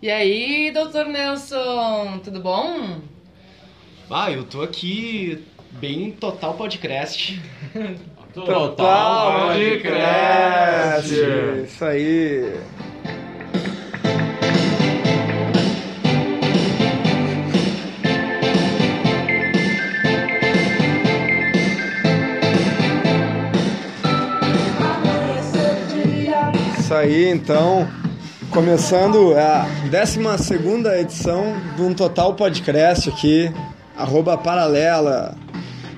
E aí, doutor Nelson, tudo bom? Ah, eu tô aqui bem total podcast. Total podcast. Isso aí. Isso aí, então. Começando a 12 edição de um Total Podcast aqui, arroba paralela.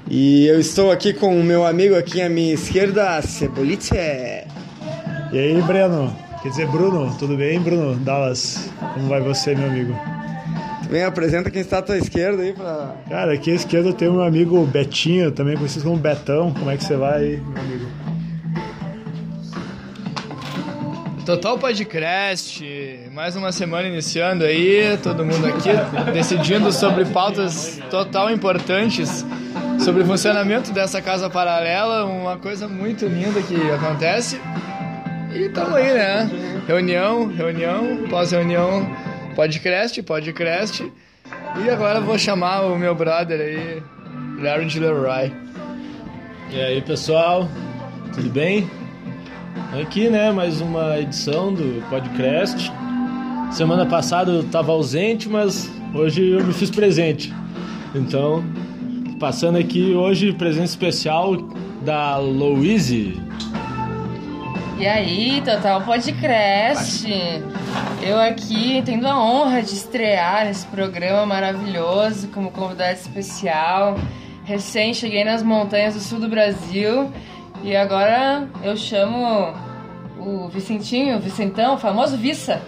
E eu estou aqui com o meu amigo aqui à minha esquerda, Cebolite. E aí, Breno? Quer dizer, Bruno, tudo bem, Bruno? Dallas, como vai você, meu amigo? Vem, apresenta quem está à tua esquerda aí pra. Cara, aqui à esquerda tem o meu amigo Betinho, também conhecido como Betão. Como é que você vai, meu amigo? Total Podcast, mais uma semana iniciando aí, todo mundo aqui decidindo sobre pautas total importantes sobre o funcionamento dessa casa paralela, uma coisa muito linda que acontece. E estamos aí, né? Reunião, reunião, pós-reunião, podcast, podcast. E agora vou chamar o meu brother aí, Larry de Leroy. E aí, pessoal, tudo bem? Aqui, né, mais uma edição do podcast. Semana passada eu estava ausente, mas hoje eu me fiz presente. Então, passando aqui hoje presença especial da Louise. E aí, Total Podcast. Eu aqui tendo a honra de estrear nesse programa maravilhoso como convidado especial. Recém cheguei nas montanhas do sul do Brasil e agora eu chamo o Vicentinho, o Vicentão, o famoso Vissa.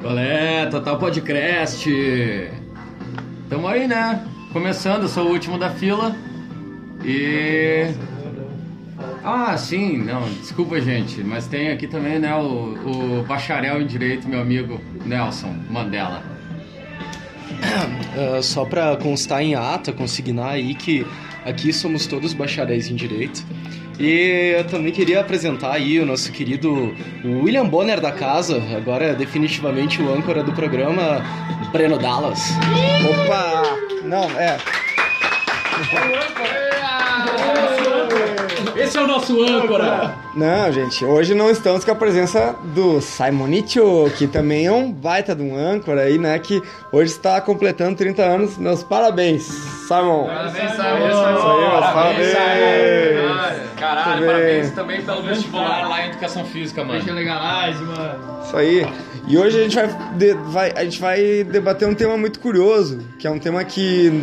Qual é? Total Podcast. Tamo aí, né? Começando, sou o último da fila. E. Ah, sim, não, desculpa, gente, mas tem aqui também, né, o, o bacharel em direito, meu amigo Nelson Mandela. Uh, só para constar em ata, consignar aí que aqui somos todos bacharéis em direito. E eu também queria apresentar aí o nosso querido William Bonner da casa, agora definitivamente o âncora do programa, Breno Dallas. Opa! Não, é. Esse é o nosso âncora! Não, gente, hoje não estamos com a presença do Simonitio, que também é um baita de um âncora aí, né? Que hoje está completando 30 anos. Meus parabéns, Simon. Parabéns, Isso aí, meus parabéns. Caralho, Muito parabéns também pelo vestibular lá em Educação Física, mano. Deixa legalize, mano. Isso aí. E hoje a gente vai, de- vai- a gente vai debater um tema muito curioso, que é um tema que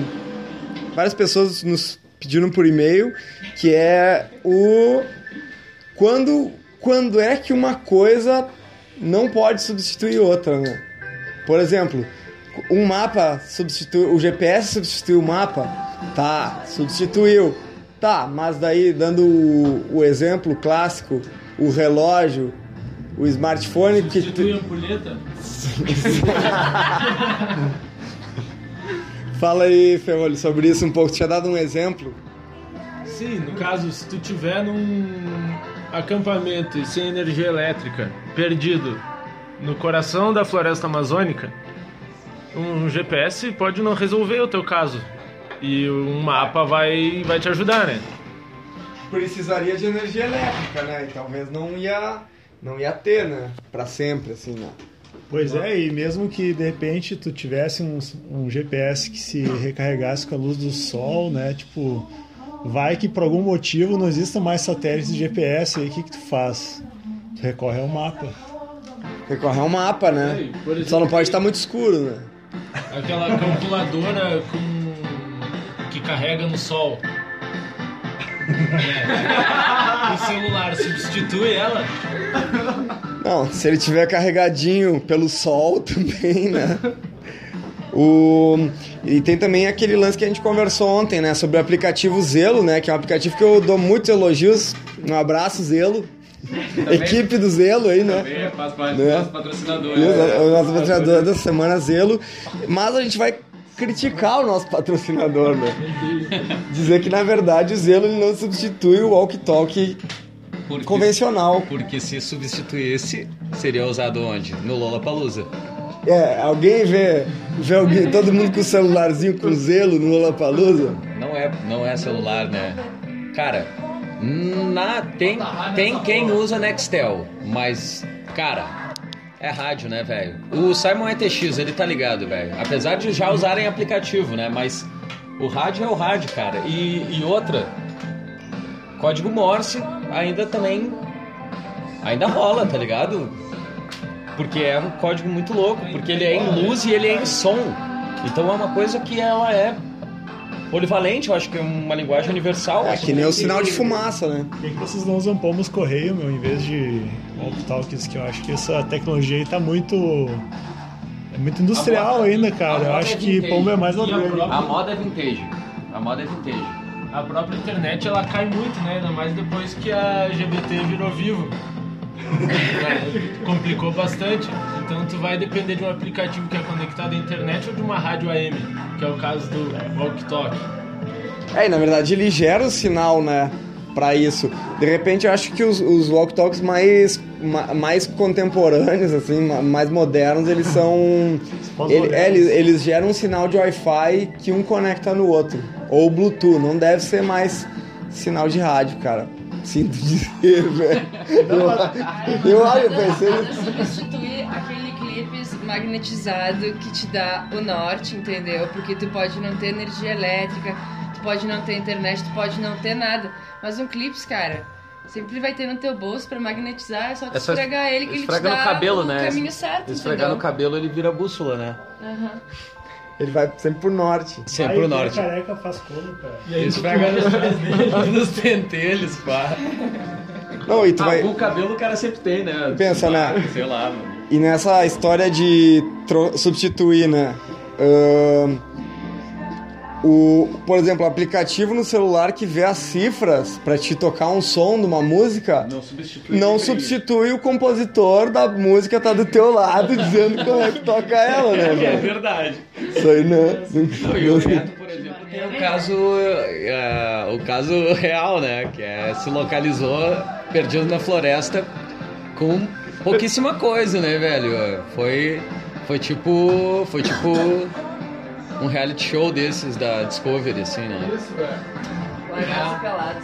várias pessoas nos pediram por e-mail, que é o quando quando é que uma coisa não pode substituir outra, né? Por exemplo, um mapa substitui o GPS substitui o mapa, tá? Substituiu, tá? Mas daí dando o, o exemplo clássico, o relógio, o smartphone que Substitui a ampulheta? Fala aí, Ferrolho, sobre isso um pouco. Tinha dado um exemplo. Sim, no caso, se tu tiver num acampamento e sem energia elétrica, perdido no coração da floresta amazônica, um GPS pode não resolver o teu caso. E um mapa vai, vai te ajudar, né? Precisaria de energia elétrica, né? E talvez não ia, não ia ter, né? Pra sempre, assim, né? Pois é, e mesmo que de repente tu tivesse um, um GPS que se recarregasse com a luz do sol, né? Tipo, vai que por algum motivo não existam mais satélites de GPS, aí o que, que tu faz? Tu recorre ao mapa. Recorrer ao mapa, né? Exemplo, Só não pode estar muito escuro, né? Aquela calculadora com... que carrega no sol. É. O celular substitui ela. Não, se ele tiver carregadinho pelo sol também, né? O... E tem também aquele lance que a gente conversou ontem, né? Sobre o aplicativo Zelo, né? Que é um aplicativo que eu dou muitos elogios. Um abraço, Zelo. Equipe do Zelo aí, né? Também faz parte Né? do nosso patrocinador. Né? o nosso patrocinador da semana Zelo. Mas a gente vai criticar o nosso patrocinador, né? Dizer que na verdade o Zelo não substitui o walkie talkie Porque- convencional. Porque se substituísse, seria usado onde? No Lollapalooza. É, alguém vê, vê alguém, todo mundo com o celularzinho com zelo no Lollapalooza? Não é, não é celular, né? Cara, na, tem, tem quem usa Nextel, mas, cara, é rádio, né, velho? O Simon ETX, ele tá ligado, velho. Apesar de já usarem aplicativo, né? Mas o rádio é o rádio, cara. E, e outra, código Morse ainda também. Ainda rola, tá ligado? Porque é um código muito louco, porque ele é em luz e ele é em som. Então é uma coisa que ela é polivalente, eu acho que é uma linguagem universal. É que nem o sinal de fumaça, né? Por que, vocês não usam pomos correio, meu, em vez de walkie-talkies? Que eu acho que essa tecnologia aí tá muito. É muito industrial ainda, cara. Eu acho que pombo é mais orgânico. A moda é vintage. A moda é vintage. A própria internet ela cai muito, né? Ainda mais depois que a GBT virou vivo. Complicou bastante. Então tu vai depender de um aplicativo que é conectado à internet ou de uma rádio AM, que é o caso do Walk Talk. É, e na verdade ele gera o sinal, né? Pra isso. De repente eu acho que os, os walk-talks mais, ma- mais contemporâneos, assim, ma- mais modernos, eles são. ele- é, eles, eles geram um sinal de Wi-Fi que um conecta no outro. Ou Bluetooth, não deve ser mais sinal de rádio, cara. Sinto dizer, velho. Eu, eu, olha, eu pensei. Substituir aquele clipes magnetizado que te dá o norte, entendeu? Porque tu pode não ter energia elétrica, tu pode não ter internet, tu pode não ter nada. Mas um clipes, cara, sempre vai ter no teu bolso pra magnetizar, é só tu É só esfregar ele que ele te dá no cabelo, o né? caminho certo, Esfregar entendeu? no cabelo ele vira bússola, né? Aham. Ele vai sempre pro norte. Sempre Aí, pro norte. é careca faz como, cara? E aí Esfrega começa- nos pentelhos, pá. Não, e tu Ah, vai. o cabelo o cara sempre tem, né? Pensa, né? Sei lá, mano. E nessa história de tro- substituir, né? ahn, o, por exemplo, o aplicativo no celular que vê as cifras pra te tocar um som de uma música Não substitui. não substitui o compositor da música tá do teu lado dizendo como é que toca ela, né, É velho? verdade. Isso aí, né? Não, e o Neto, por exemplo, tem o caso, é, o caso real, né? Que é, se localizou perdido na floresta com pouquíssima coisa, né, velho? Foi, foi tipo, foi tipo um reality show desses da Discovery, assim, né? E pelados.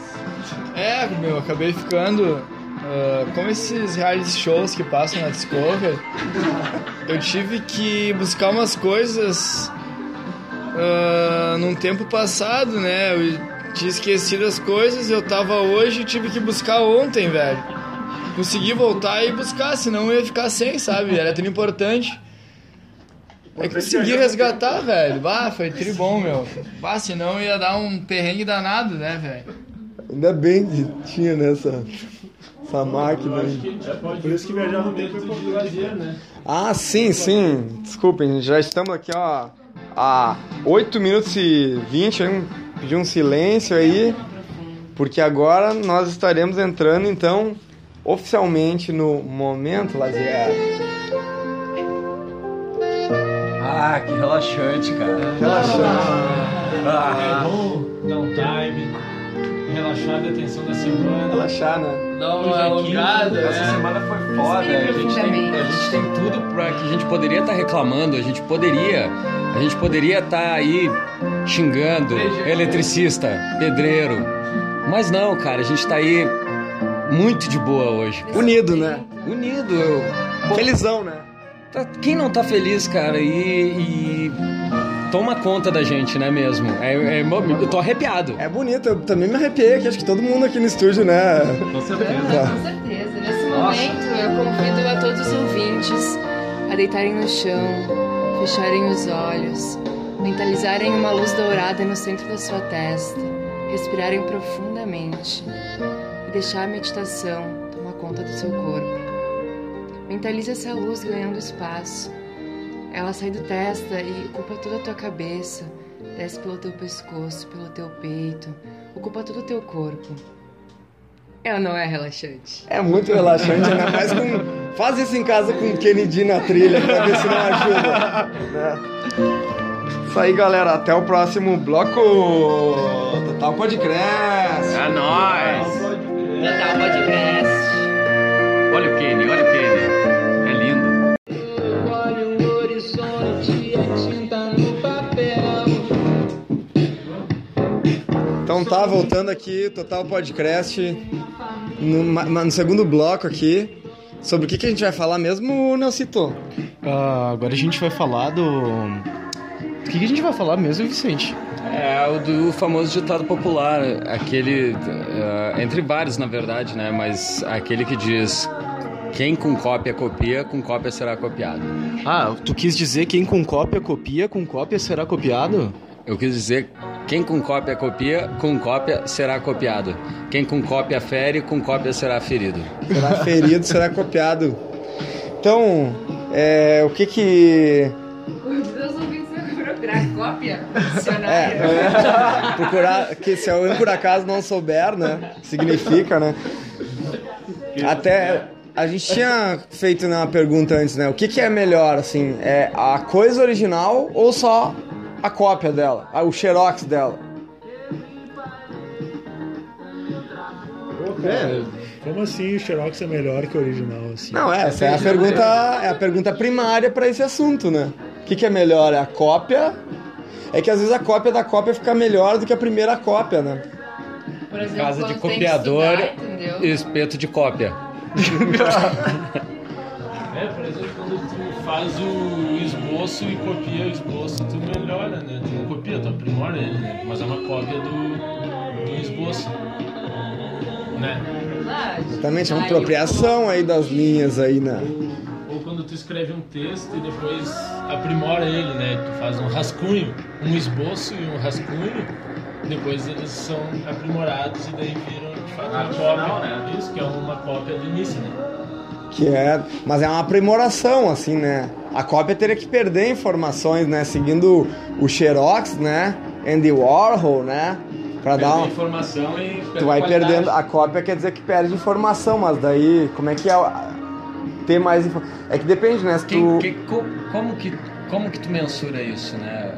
É, meu, eu acabei ficando. ah, como esses reality shows que passam na Discovery, eu tive que buscar umas coisas ah, num tempo passado, né? Eu tinha esquecido as coisas, eu tava hoje e tive que buscar ontem, velho. Consegui voltar e buscar, senão eu ia ficar sem, sabe? Era tudo importante. É que consegui resgatar, velho. Bah, foi tri bom, meu. Bah, senão ia dar um perrengue danado, né, velho? Ainda bem que tinha nessa essa máquina aí. Por isso que viajar no tempo é de lazer, né? Ah, sim, sim. Desculpem, já estamos aqui, ó, há 8 minutos e 20. Hein? Pedi um silêncio aí, porque agora nós estaremos entrando, então, oficialmente no momento lazer. Ah, que relaxante, cara. Relaxar, É Ah, bom dar um time, relaxar da tensão da semana. relaxar, né? Dá uma alongada, quinta, Essa né? semana foi foda. A gente, tem, a gente tem tudo pra que a gente poderia estar reclamando, a gente poderia. A gente poderia estar aí xingando eletricista, pedreiro. Mas não, cara, a gente tá aí muito de boa hoje. Unido, né? Unido. Felizão, né? Tá- quem não tá feliz, cara, e, e toma conta da gente, né mesmo? É, é- eu tô arrepiado. É bonito, eu também me arrepiei aqui, acho que todo mundo aqui no estúdio, né? Com certeza. Com certeza. Nesse momento, eu convido a todos os ouvintes a deitarem no chão, fecharem os olhos, mentalizarem uma luz dourada no centro da sua testa, respirarem profundamente e deixar a meditação tomar conta do seu corpo. Mentalize essa luz ganhando espaço. Ela sai do testa e ocupa toda a tua cabeça, desce pelo teu pescoço, pelo teu peito, ocupa todo o teu corpo. Ela não é relaxante. É muito relaxante, ainda mais com. Faz isso em casa com o Kennedy na trilha pra ver se não ajuda. né? Isso aí, galera. Até o próximo bloco. Total Podcast. É nóis! Total Podcast. Então tá, voltando aqui, Total Podcast, no, no segundo bloco aqui. Sobre o que, que a gente vai falar mesmo, Nelsito? Ah, agora a gente vai falar do. Do que, que a gente vai falar mesmo, Vicente? É o do famoso ditado popular, aquele, eh, entre vários na verdade, né? Mas aquele que diz: quem com cópia copia, com cópia será copiado. Ah, tu quis dizer quem com cópia copia, com cópia será copiado? Eu quis dizer: quem com cópia copia, com cópia será copiado. Quem com cópia fere, com cópia será ferido. Será ferido, será copiado. Então, é, o que que... Os ouvintes vão procurar cópia É, dicionário. é, procurar, que se alguém por acaso não souber, né, significa, né? Até a gente tinha feito né, uma pergunta antes, né? O que, que é melhor, assim? É a coisa original ou só a cópia dela? O xerox dela? É, como assim o Xerox é melhor que o original? Assim? Não, essa é a pergunta, é a pergunta primária para esse assunto, né? O que, que é melhor? É a cópia? É que às vezes a cópia da cópia fica melhor do que a primeira cópia, né? Por exemplo, Casa de copiador estudar, e espeto de cópia. É, por exemplo, quando tu faz o esboço e copia o esboço, tu melhora, né? Tu não copia, tu aprimora ele, né? Mas é uma cópia do, do esboço. Né? Verdade. Exatamente, é uma apropriação aí das linhas aí, né? Ou quando tu escreve um texto e depois aprimora ele, né? Tu faz um rascunho, um esboço e um rascunho, depois eles são aprimorados e daí viram de fato uma cópia. Isso, que é uma cópia do início, né? Que é, mas é uma aprimoração, assim, né? A cópia teria que perder informações, né? Seguindo o Xerox, né? Andy Warhol, né? Pra dar uma... informação e Tu vai perdendo. A cópia quer dizer que perde informação, mas daí, como é que é ter mais informação? É que depende, né? Se tu. Que- co- como, que, como que tu mensura isso, né?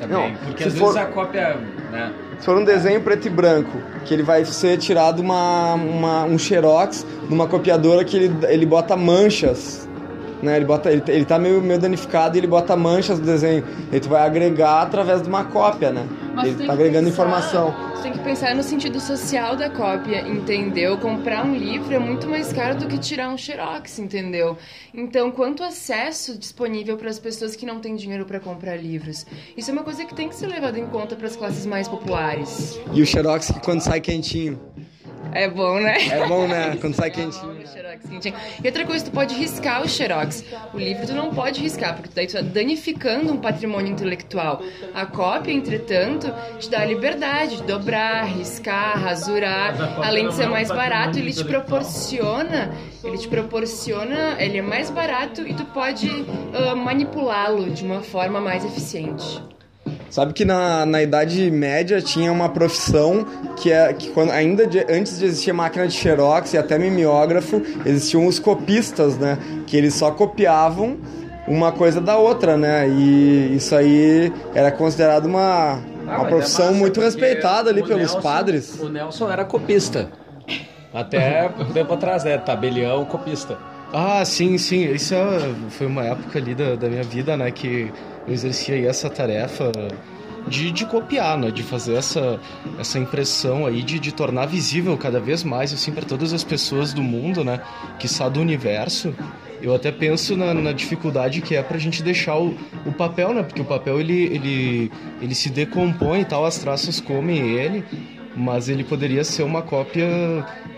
Também. Não, Porque às for- vezes a cópia, né? Se for um desenho preto e branco, que ele vai ser tirado uma, uma- um xerox numa copiadora que ele, ele bota manchas, né? Ele, bota, ele, ele tá meio, meio danificado e ele bota manchas no desenho. Aí tu vai agregar através de uma cópia, né? Mas ele tá agregando pensar- informação. Tu tem que pensar no sentido social da cópia, entendeu? Comprar um livro é muito mais caro do que tirar um xerox, entendeu? Então, quanto acesso disponível para as pessoas que não têm dinheiro para comprar livros? Isso é uma coisa que tem que ser levada em conta para as classes mais populares. E o xerox que quando sai quentinho. É bom, né? É bom, né? Quando sai quentinho. O xerox quentinho. E outra coisa, tu pode riscar o xerox. O livro tu não pode riscar, porque daí tu tá danificando um patrimônio intelectual. A cópia, entretanto, te dá a liberdade de dobrar, riscar, rasurar. Além de ser é mais barato, ele te proporciona, ele te proporciona, ele é mais barato e tu pode ah, manipulá-lo de uma forma mais eficiente. Sabe que na, na Idade Média tinha uma profissão que é que quando ainda de- antes de existir máquina de xerox e até mimeógrafo, existiam os copistas, né? Que eles só copiavam uma coisa da outra, né? E isso aí era considerado uma, uma profissão muito respeitada ali pelos padres. O Nelson era copista. Até um tempo atrás, né? Tabelião, copista. Ah, sim, sim. Isso é- foi uma época ali da, da minha vida, né, que eu exercia essa tarefa de, de copiar, né, de fazer essa, essa impressão aí, de, de tornar visível cada vez mais, assim, para todas as pessoas do mundo, né, que está do universo. Eu até penso na, na dificuldade que é pra gente deixar o, o papel, né, porque o papel, ele, ele, ele se decompõe e tal, as traças comem ele, mas ele poderia ser uma cópia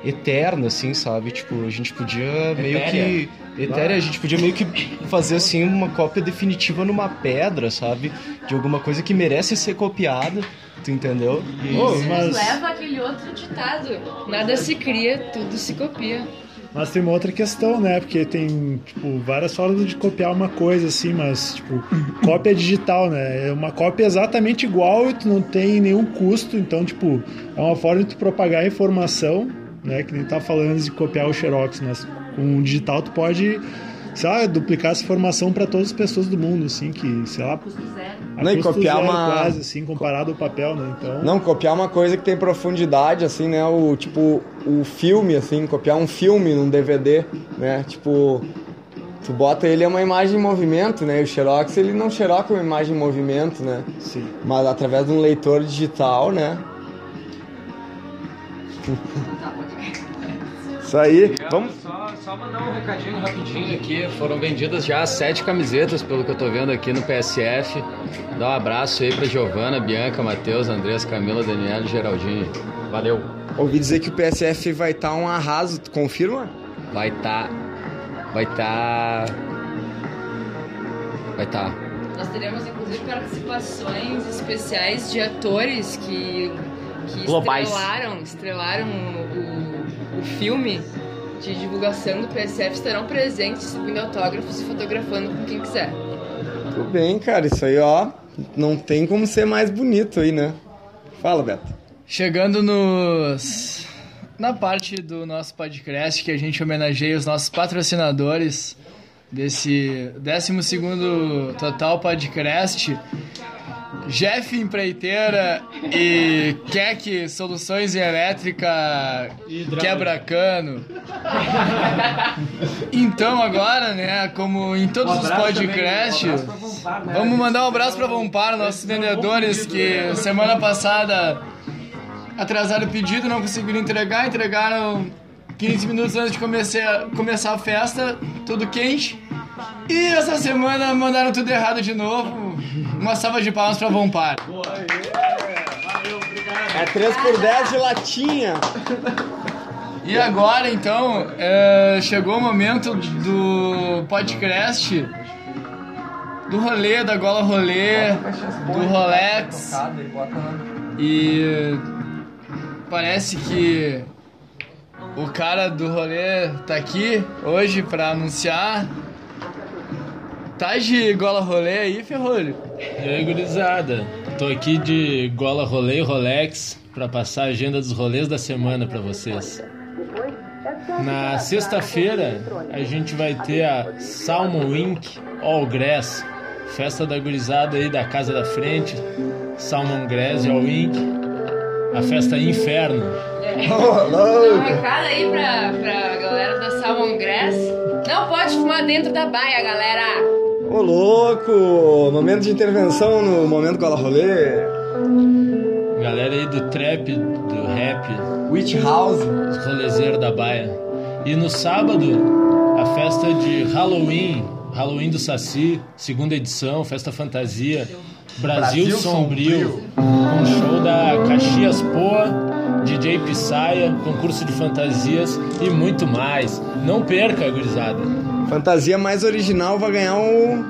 eterna, assim, sabe? Tipo, a gente podia meio que. Etérea, a gente podia meio que fazer assim uma cópia definitiva numa pedra, sabe? De alguma coisa que merece ser copiada, tu entendeu? E- Isso mas- nos leva àquele outro ditado: nada se cria, tudo se copia. Mas tem uma outra questão, né? Porque tem, tipo, várias formas de copiar uma coisa, assim, mas, tipo, cópia digital, né? É uma cópia exatamente igual e tu não tem nenhum custo, então, tipo, é uma forma de tu propagar a informação, né? Que nem tá falando de copiar o Xerox, mas com o digital tu pode sei lá, duplicar essa informação para todas as pessoas do mundo, assim, que, sei lá, a Não, e custo copiar zero uma- quase, assim, comparado ao papel, né? Então, Não, copiar uma coisa que tem profundidade, assim, né? O tipo, o filme, assim, copiar um filme num DVD, né? Tipo, tu bota ele é uma imagem em movimento, né? E o Xerox, ele não xeroca uma imagem em movimento, né? sim. Mas através de um leitor digital, né? Isso aí. Vamos. Só mandar um recadinho rapidinho aqui. Foram vendidas já sete camisetas, pelo que eu tô vendo aqui no PSF. Dá um abraço aí pra Giovana, Bianca, Matheus, Andrés, Camila, Daniela e Geraldinho. Valeu. Ouvi dizer que o PSF vai estar um arraso, tu confirma? Vai tá. Vai tá. Vai tá. Nós teremos inclusive participações especiais de atores que, que Globais. estrelaram, estrelaram o, o filme de divulgação do PSF estarão presentes distribuindo autógrafos e fotografando com quem quiser. Tudo bem, cara. Isso aí, ó. Não tem como ser mais bonito aí, né? Fala, Beto. Chegando nos na parte do nosso podcast que a gente homenageia os nossos patrocinadores desse 12º Total Podcast, Jeff Empreiteira e Keck Soluções em Elétrica Quebra-Cano. Então agora, né, como em todos os podcasts, vamos mandar um abraço para Vompar, nossos vendedores que semana passada atrasaram o pedido, não conseguiram entregar, entregaram 15 minutos antes de começar, começar a festa, tudo quente. E essa semana mandaram tudo errado de novo. Uma salva de palmas pra Vompar. É 3 por 10 de latinha. E agora, então, é, chegou o momento do podcast, do rolê, da gola rolê, do Rolex. E parece que o cara do rolê tá aqui hoje pra anunciar. Tá de gola rolê aí, Ferrolho? E aí, gurizada? Tô aqui de gola rolê e Rolex pra passar a agenda dos rolês da semana pra vocês. Na sexta-feira, a gente vai ter a Salmon Inc. All Grass, festa da gurizada aí da casa da frente, Salmon Grass All Inc. A festa Inferno. Dá um recado aí pra, pra galera da Salmon Grass. Não pode fumar dentro da baia, galera! Ô, louco! Momento de intervenção no momento Gola Rolê. Galera aí do trap, do rap, Witch House. os rolezeiros da baia. E no sábado, a festa de Halloween, Halloween do Saci, segunda edição, festa fantasia, Brasil, Brasil Sombrio, um show da Caxias Poa, DJ Pissaia, concurso de fantasias e muito mais. Não perca, gurizada. Fantasia mais original vai ganhar um.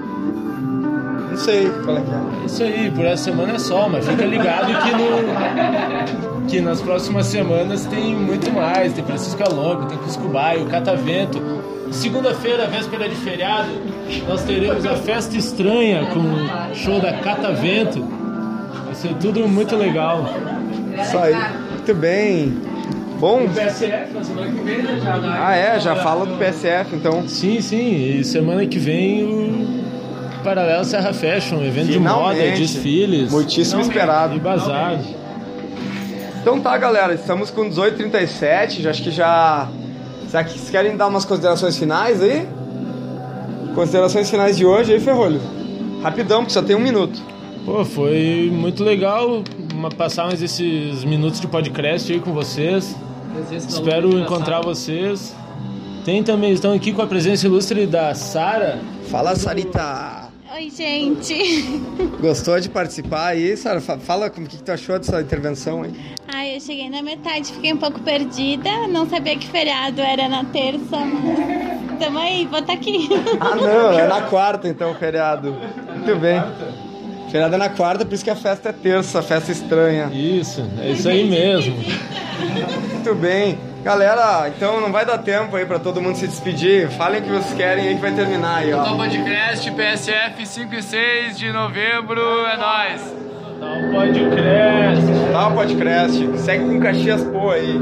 Não sei qual é que é. Isso aí, por essa semana é só, mas fica ligado que no que nas próximas semanas tem muito mais, tem Francisco Alongo, tem Cusco Baio, Catavento. Segunda-feira, véspera de feriado, nós teremos a festa estranha com o show da Catavento. Vai ser tudo muito legal. Isso aí. Muito bem. Bom. PSF na semana que vem, né? Já, Ah, é, já fala do PSF, então. Sim, sim, e semana que vem o Paralelo Serra Fashion, evento de moda, Finalmente. desfiles Muitíssimo esperado. e bazar. Então tá, galera, estamos com 18h37, já acho que já. Será que vocês querem dar umas considerações finais aí? Considerações finais de hoje aí, Ferrolho? Rapidão, porque só tem um minuto. Pô, foi muito legal uma- passar mais esses minutos de podcast aí com vocês. Espero encontrar vocês. Tem também, estão aqui com a presença ilustre da Sara. Fala, Sarita! Oi, gente. Gostou de participar aí, Sara? Fa- Fala como que, que tu achou dessa intervenção aí. Ai, eu cheguei na metade, fiquei um pouco perdida. Não sabia que feriado era na terça, mas. Tamo aí, vou estar aqui. Ah, não, é na quarta então o feriado. Muito bem. Feriado é na quarta, por isso que a festa é terça, festa estranha. Isso, é isso aí mesmo. Muito bem. Galera, então não vai dar tempo aí pra todo mundo se despedir. Falem o que vocês querem aí que vai terminar aí, ó. Total Podcast, PSF 5 e 6 de novembro, é nóis! Tá um podcast. Tá o podcast. Segue com Caxias Pô aí.